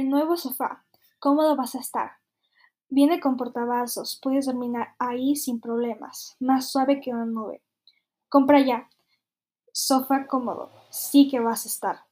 El nuevo sofá. Cómodo vas a estar. Viene con portavasos, puedes dormir ahí sin problemas, más suave que una nube. Compra ya. Sofá cómodo. Sí que vas a estar.